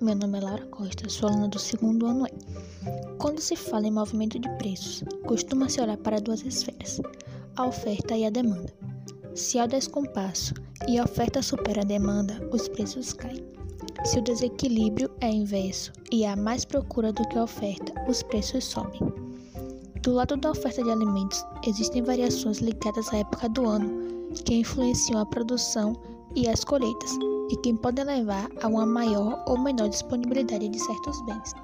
meu nome é Laura Costa, sou aluna do segundo ano E. Quando se fala em movimento de preços, costuma-se olhar para duas esferas, a oferta e a demanda. Se há descompasso e a oferta supera a demanda, os preços caem. Se o desequilíbrio é inverso e há mais procura do que oferta, os preços sobem. Do lado da oferta de alimentos, existem variações ligadas à época do ano que influenciam a produção e as colheitas, e que podem levar a uma maior ou menor disponibilidade de certos bens.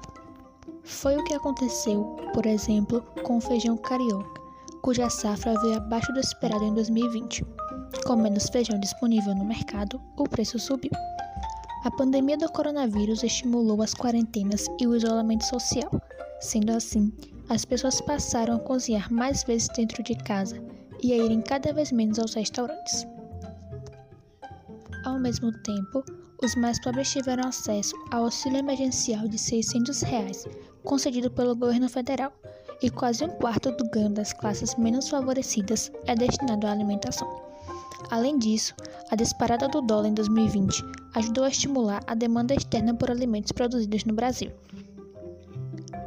Foi o que aconteceu, por exemplo, com o feijão carioca, cuja safra veio abaixo do esperado em 2020. Com menos feijão disponível no mercado, o preço subiu. A pandemia do coronavírus estimulou as quarentenas e o isolamento social. Sendo assim, as pessoas passaram a cozinhar mais vezes dentro de casa e a irem cada vez menos aos restaurantes. Ao mesmo tempo, os mais pobres tiveram acesso ao auxílio emergencial de 600 reais, concedido pelo governo federal, e quase um quarto do ganho das classes menos favorecidas é destinado à alimentação. Além disso, a disparada do dólar em 2020 ajudou a estimular a demanda externa por alimentos produzidos no Brasil.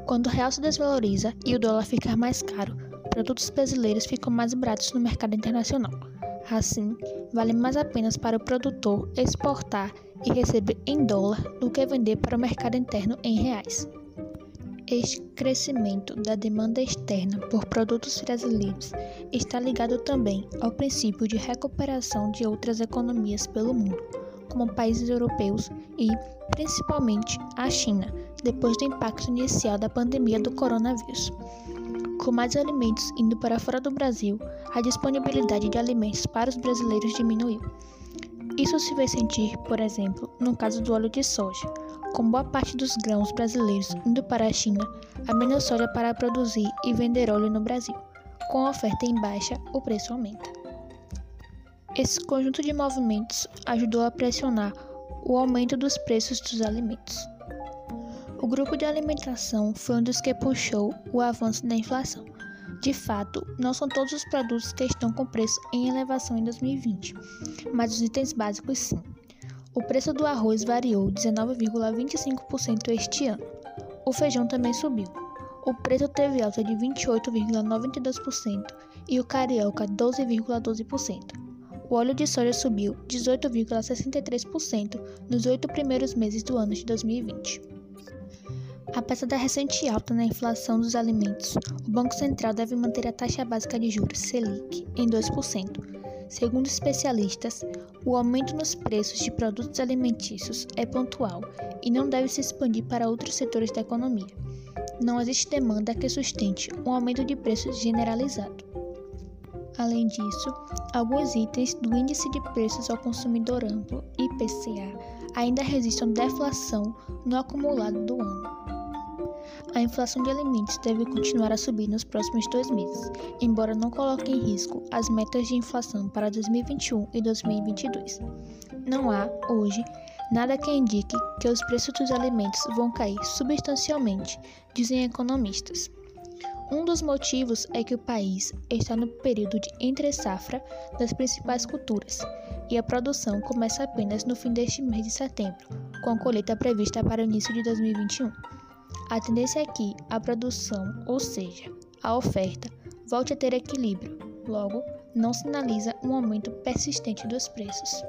Quando o real se desvaloriza e o dólar ficar mais caro, produtos brasileiros ficam mais baratos no mercado internacional. Assim, vale mais a pena para o produtor exportar e receber em dólar do que vender para o mercado interno em reais. Este crescimento da demanda externa por produtos brasileiros está ligado também ao princípio de recuperação de outras economias pelo mundo, como países europeus e, principalmente, a China, depois do impacto inicial da pandemia do coronavírus. Com mais alimentos indo para fora do Brasil, a disponibilidade de alimentos para os brasileiros diminuiu. Isso se vai sentir, por exemplo, no caso do óleo de soja. Com boa parte dos grãos brasileiros indo para a China, há menos soja para produzir e vender óleo no Brasil. Com a oferta em baixa, o preço aumenta. Esse conjunto de movimentos ajudou a pressionar o aumento dos preços dos alimentos. O grupo de alimentação foi um dos que puxou o avanço da inflação. De fato, não são todos os produtos que estão com preço em elevação em 2020, mas os itens básicos sim. O preço do arroz variou 19,25% este ano. O feijão também subiu. O preço teve alta de 28,92% e o carioca 12,12%. O óleo de soja subiu 18,63% nos oito primeiros meses do ano de 2020. Apesar da recente alta na inflação dos alimentos, o Banco Central deve manter a taxa básica de juros Selic em 2%. Segundo especialistas, o aumento nos preços de produtos alimentícios é pontual e não deve se expandir para outros setores da economia. Não existe demanda que sustente um aumento de preços generalizado. Além disso, alguns itens do Índice de Preços ao Consumidor Amplo, IPCA, ainda resistem deflação no acumulado do ano. A inflação de alimentos deve continuar a subir nos próximos dois meses, embora não coloque em risco as metas de inflação para 2021 e 2022. Não há, hoje, nada que indique que os preços dos alimentos vão cair substancialmente, dizem economistas. Um dos motivos é que o país está no período de entre-safra das principais culturas e a produção começa apenas no fim deste mês de setembro, com a colheita prevista para o início de 2021. A tendência é que a produção, ou seja, a oferta, volte a ter equilíbrio, logo, não sinaliza um aumento persistente dos preços.